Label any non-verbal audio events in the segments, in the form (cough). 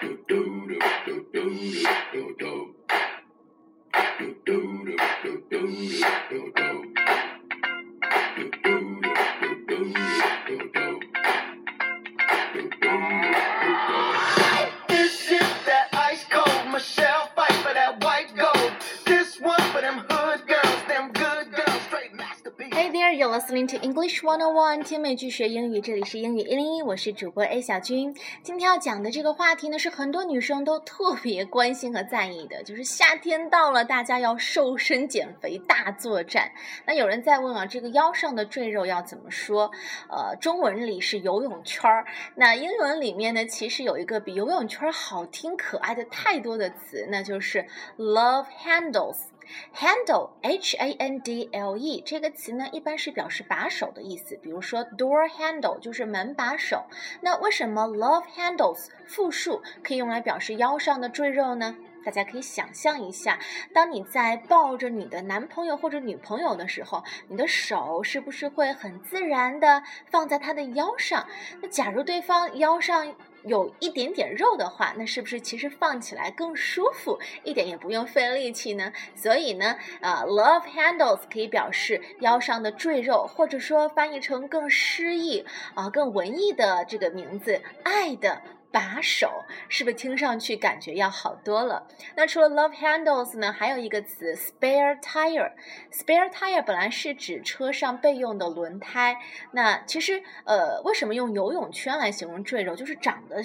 do do do do do Hey there, you're listening to English 101，听美剧学英语，这里是英语一零一，我是主播 A 小军。今天要讲的这个话题呢，是很多女生都特别关心和在意的，就是夏天到了，大家要瘦身减肥大作战。那有人在问啊，这个腰上的赘肉要怎么说？呃，中文里是游泳圈儿，那英文里面呢，其实有一个比游泳圈儿好听可爱的太多的词，那就是 love handles。Handle H A N D L E 这个词呢，一般是表示把手的意思。比如说 door handle 就是门把手。那为什么 love handles 复数可以用来表示腰上的赘肉呢？大家可以想象一下，当你在抱着你的男朋友或者女朋友的时候，你的手是不是会很自然的放在他的腰上？那假如对方腰上有一点点肉的话，那是不是其实放起来更舒服，一点也不用费力气呢？所以呢，呃，love handles 可以表示腰上的赘肉，或者说翻译成更诗意啊、更文艺的这个名字，爱的。把手是不是听上去感觉要好多了？那除了 love handles 呢，还有一个词 spare tire。spare tire 本来是指车上备用的轮胎。那其实呃，为什么用游泳圈来形容赘肉？就是长得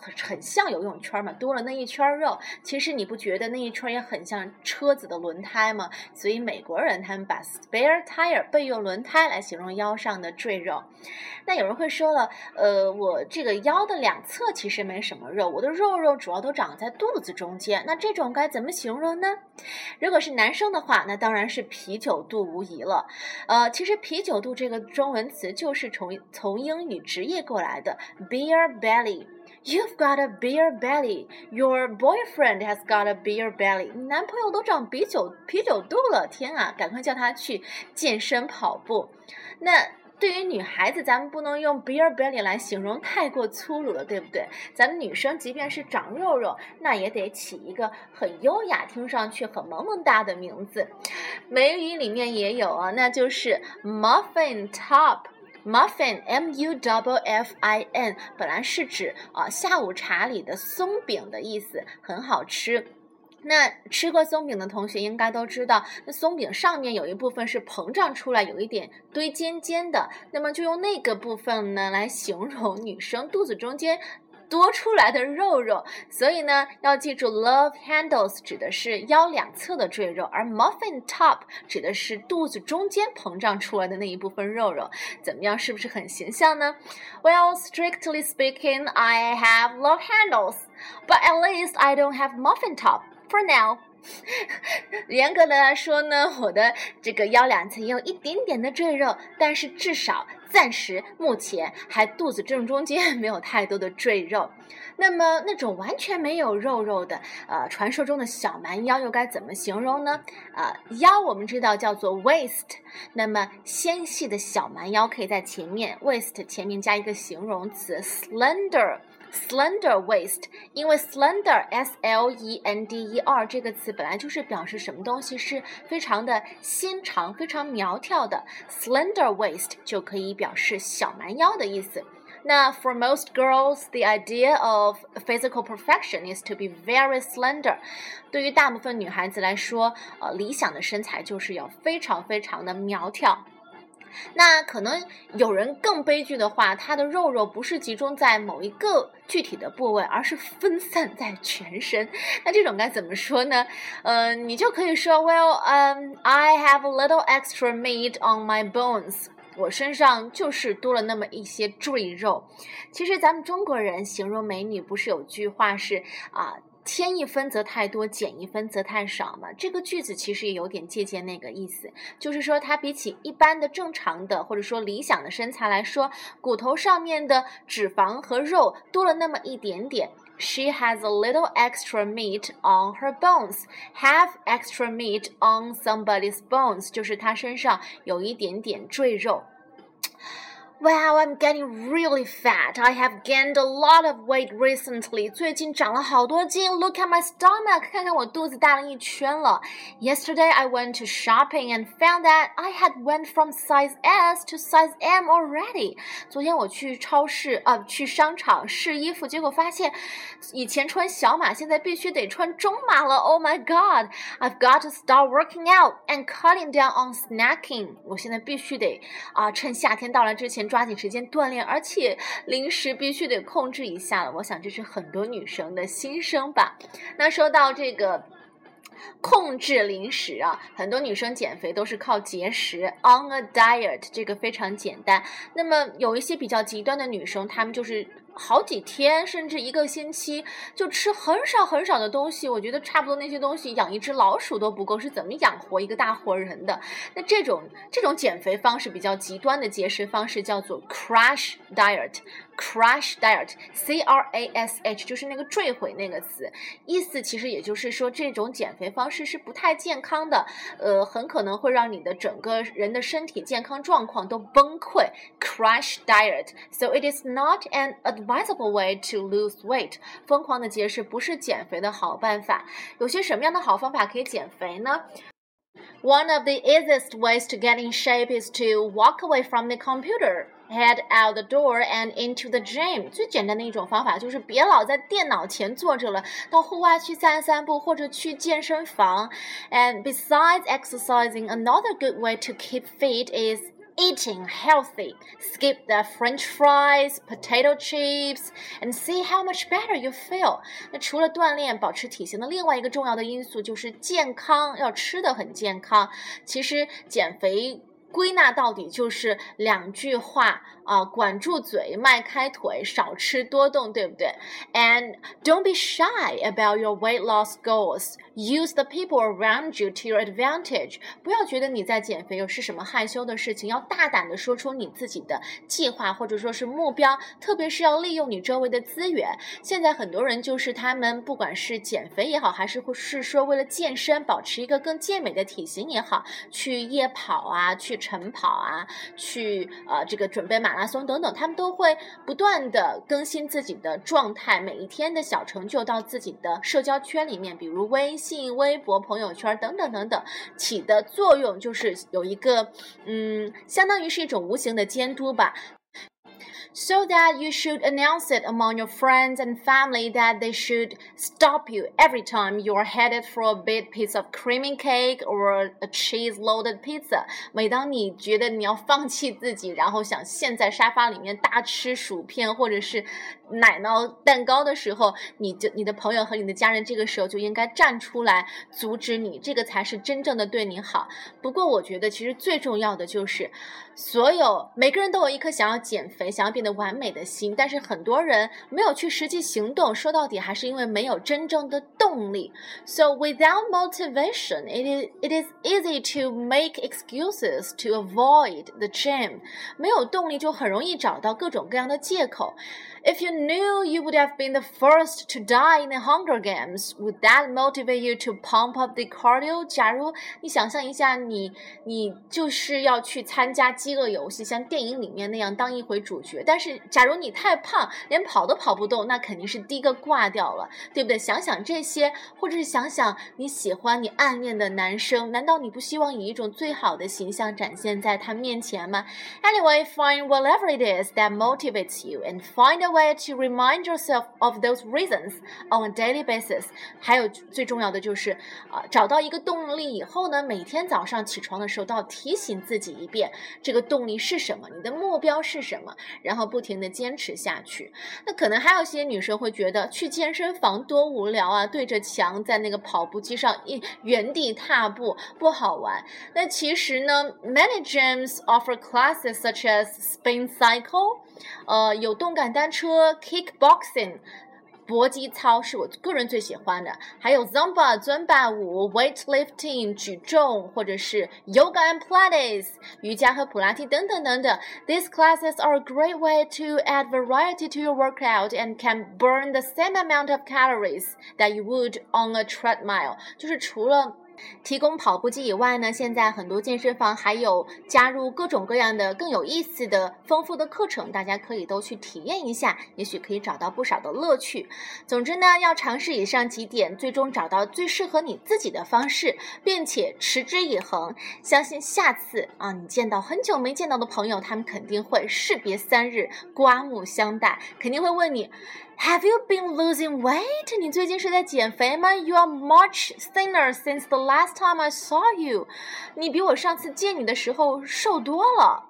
很很像游泳圈嘛，多了那一圈肉。其实你不觉得那一圈也很像车子的轮胎吗？所以美国人他们把 spare tire 备用轮胎来形容腰上的赘肉。那有人会说了，呃，我这个腰的两侧其实是没什么肉，我的肉肉主要都长在肚子中间。那这种该怎么形容呢？如果是男生的话，那当然是啤酒肚无疑了。呃，其实啤酒肚这个中文词就是从从英语直译过来的，beer belly。You've got a beer belly. Your boyfriend has got a beer belly. 你男朋友都长啤酒啤酒肚了，天啊！赶快叫他去健身跑步。那对于女孩子，咱们不能用 beer belly 来形容太过粗鲁了，对不对？咱们女生即便是长肉肉，那也得起一个很优雅、听上去很萌萌哒的名字。美语里面也有啊，那就是 muffin top。Muffin, M-U-F-F-I-N，本来是指啊下午茶里的松饼的意思，很好吃。那吃过松饼的同学应该都知道，那松饼上面有一部分是膨胀出来，有一点堆尖尖的，那么就用那个部分呢来形容女生肚子中间。多出来的肉肉，所以呢，要记住，love handles 指的是腰两侧的赘肉，而 muffin top 指的是肚子中间膨胀出来的那一部分肉肉。怎么样，是不是很形象呢？Well, strictly speaking, I have love handles, but at least I don't have muffin top for now. (laughs) 严格的来说呢，我的这个腰两侧也有一点点的赘肉，但是至少暂时目前还肚子正中间没有太多的赘肉。那么那种完全没有肉肉的，呃，传说中的小蛮腰又该怎么形容呢？呃，腰我们知道叫做 waist，那么纤细的小蛮腰可以在前面 waist 前面加一个形容词 slender。slender waist，因为 slender s l e n d e r 这个词本来就是表示什么东西是非常的纤长、非常苗条的，slender waist 就可以表示小蛮腰的意思。那 for most girls, the idea of physical perfection is to be very slender。对于大部分女孩子来说，呃，理想的身材就是要非常非常的苗条。 那可能有人更悲剧的话，他的肉肉不是集中在某一个具体的部位，而是分散在全身。那这种该怎么说呢？呃，你就可以说，Well, um, I have a little extra meat on my bones。我身上就是多了那么一些赘肉。其实咱们中国人形容美女，不是有句话是啊？添一分则太多，减一分则太少嘛。这个句子其实也有点借鉴那个意思，就是说它比起一般的正常的或者说理想的身材来说，骨头上面的脂肪和肉多了那么一点点。She has a little extra meat on her bones. Have extra meat on somebody's bones，就是她身上有一点点赘肉。Wow, I'm getting really fat. I have gained a lot of weight recently. 最近长了好多斤。Look at my stomach. 看看我肚子大了一圈了。Yesterday I went to shopping and found that I had went from size S to size M already. 昨天我去超市，呃，去商场试衣服，结果发现以前穿小码，现在必须得穿中码了。Oh my god! I've got to start working out and cutting down on snacking. 我现在必须得啊，趁夏天到来之前。 抓紧时间锻炼，而且零食必须得控制一下了。我想这是很多女生的心声吧。那说到这个控制零食啊，很多女生减肥都是靠节食，on a diet，这个非常简单。那么有一些比较极端的女生，她们就是。好几天甚至一个星期就吃很少很少的东西，我觉得差不多那些东西养一只老鼠都不够，是怎么养活一个大活人的？那这种这种减肥方式比较极端的节食方式叫做 crash diet。Crash diet，C R A S H，就是那个坠毁那个词，意思其实也就是说这种减肥方式是不太健康的，呃，很可能会让你的整个人的身体健康状况都崩溃。Crash diet，so it is not an advisable way to lose weight。疯狂的节食不是减肥的好办法。有些什么样的好方法可以减肥呢？One of the easiest ways to get in shape is to walk away from the computer. Head out the door and into the gym。最简单的一种方法就是别老在电脑前坐着了，到户外去散散步或者去健身房。And besides exercising, another good way to keep fit is eating healthy. Skip the French fries, potato chips, and see how much better you feel. 那除了锻炼、保持体型的另外一个重要的因素就是健康，要吃的很健康。其实减肥。 归纳到底就是两句话啊，管住嘴，迈开腿，少吃多动，对不对？And don't be shy about your weight loss goals. Use the people around you to your advantage. 不要觉得你在减肥又是什么害羞的事情，要大胆的说出你自己的计划或者说是目标，特别是要利用你周围的资源。现在很多人就是他们不管是减肥也好，还是或是说为了健身，保持一个更健美的体型也好，去夜跑啊，去。晨跑啊，去呃这个准备马拉松等等，他们都会不断的更新自己的状态，每一天的小成就到自己的社交圈里面，比如微信、微博、朋友圈等等等等，起的作用就是有一个嗯，相当于是一种无形的监督吧。So that you should announce it among your friends and family that they should stop you every time you are headed for a big piece of creamy cake or a cheese loaded pizza。每当你觉得你要放弃自己，然后想陷在沙发里面大吃薯片或者是奶酪蛋糕的时候，你就你的朋友和你的家人这个时候就应该站出来阻止你，这个才是真正的对你好。不过我觉得其实最重要的就是，所有每个人都有一颗想要减肥、想要变的完美的心，但是很多人没有去实际行动，说到底还是因为没有真正的动力。So without motivation, it is it is easy to make excuses to avoid the gym。没有动力就很容易找到各种各样的借口。If you knew you would have been the first to die in the Hunger Games, would that motivate you to pump up the cardio? 假如你想象一下，你你就是要去参加饥饿游戏，像电影里面那样当一回主 但是，假如你太胖，连跑都跑不动，那肯定是第一个挂掉了，对不对？想想这些，或者是想想你喜欢、你暗恋的男生，难道你不希望以一种最好的形象展现在他面前吗？Anyway, find whatever it is that motivates you and find a way to remind yourself of those reasons on a daily basis。还有最重要的就是啊，找到一个动力以后呢，每天早上起床的时候都要提醒自己一遍，这个动力是什么，你的目标是什么，然后不停地坚持下去。那可能还有些女生会觉得去健身房多无聊啊，对着墙在那个跑步机上一原地踏步不好玩。那其实呢，many gyms offer classes such as spin cycle。呃，有动感单车，kickboxing，搏击操是我个人最喜欢的，还有 zumba 尊巴舞，weightlifting 举重，或者是 yoga and pilates 瑜伽和普拉提等等等等。These classes are a great way to add variety to your workout and can burn the same amount of calories that you would on a treadmill。就是除了 提供跑步机以外呢，现在很多健身房还有加入各种各样的更有意思的、丰富的课程，大家可以都去体验一下，也许可以找到不少的乐趣。总之呢，要尝试以上几点，最终找到最适合你自己的方式，并且持之以恒。相信下次啊，你见到很久没见到的朋友，他们肯定会士别三日，刮目相待，肯定会问你。Have you been losing weight？你最近是在减肥吗？You are much thinner since the last time I saw you。你比我上次见你的时候瘦多了。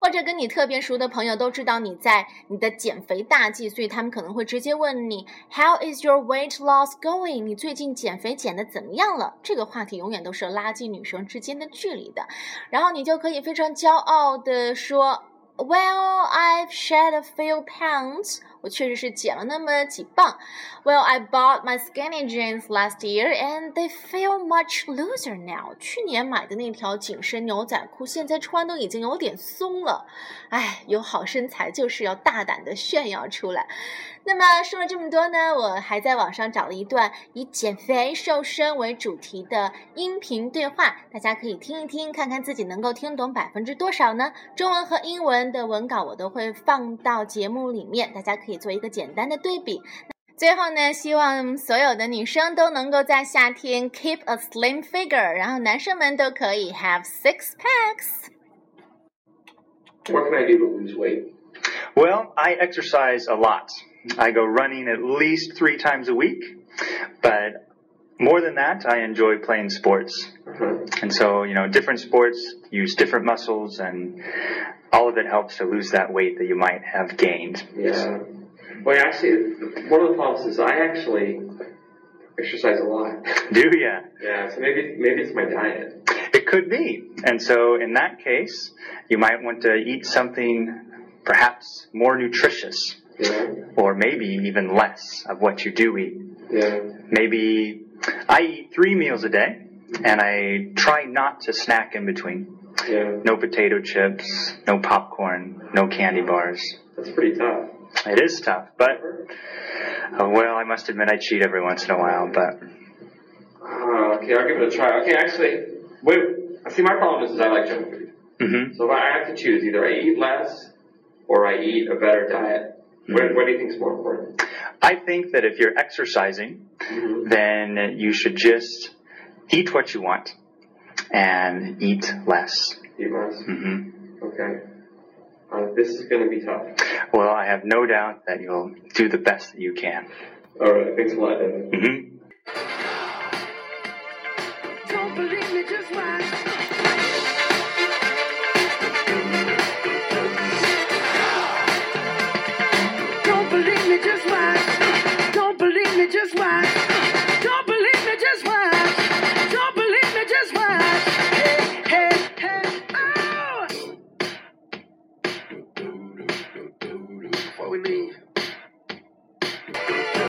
或者跟你特别熟的朋友都知道你在你的减肥大计，所以他们可能会直接问你：How is your weight loss going？你最近减肥减的怎么样了？这个话题永远都是拉近女生之间的距离的。然后你就可以非常骄傲的说：Well, I've shed a few pounds。我确实是减了那么几磅。Well, I bought my skinny jeans last year and they feel much looser now. 去年买的那条紧身牛仔裤，现在穿都已经有点松了。哎，有好身材就是要大胆的炫耀出来。那么说了这么多呢，我还在网上找了一段以减肥瘦身为主题的音频对话，大家可以听一听，看看自己能够听懂百分之多少呢？中文和英文的文稿我都会放到节目里面，大家可以做一个简单的对比。最后呢，希望所有的女生都能够在夏天 keep a slim figure，然后男生们都可以 have six packs。What can I do to lose weight? Well, I exercise a lot. I go running at least three times a week, but more than that, I enjoy playing sports. Uh-huh. And so, you know, different sports use different muscles and all of it helps to lose that weight that you might have gained. Yeah. Well, actually, one of the problems is I actually exercise a lot. (laughs) Do ya? yeah, so maybe maybe it's my diet. It could be. And so in that case, you might want to eat something perhaps more nutritious Yeah. or maybe even less of what you do eat. Yeah. Maybe I eat three meals a day and I try not to snack in between. Yeah. No potato chips, no popcorn, no candy bars. That's pretty tough. It is tough, but uh, well, I must admit I cheat every once in a while, but Uh, okay, I'll give it a try. Okay, actually, wait. See, my problem is, is I like junk food. hmm So if I have to choose, either I eat less or I eat a better diet. What, what do you think is more important? I think that if you're exercising, Mhm. then you should just eat what you want and eat less. Eat less. Mm-hmm. Okay. Uh, this is going to be tough. Well, I have no doubt that you'll do the best that you can. All right. Thanks a lot, Evan. hmm